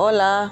Hola.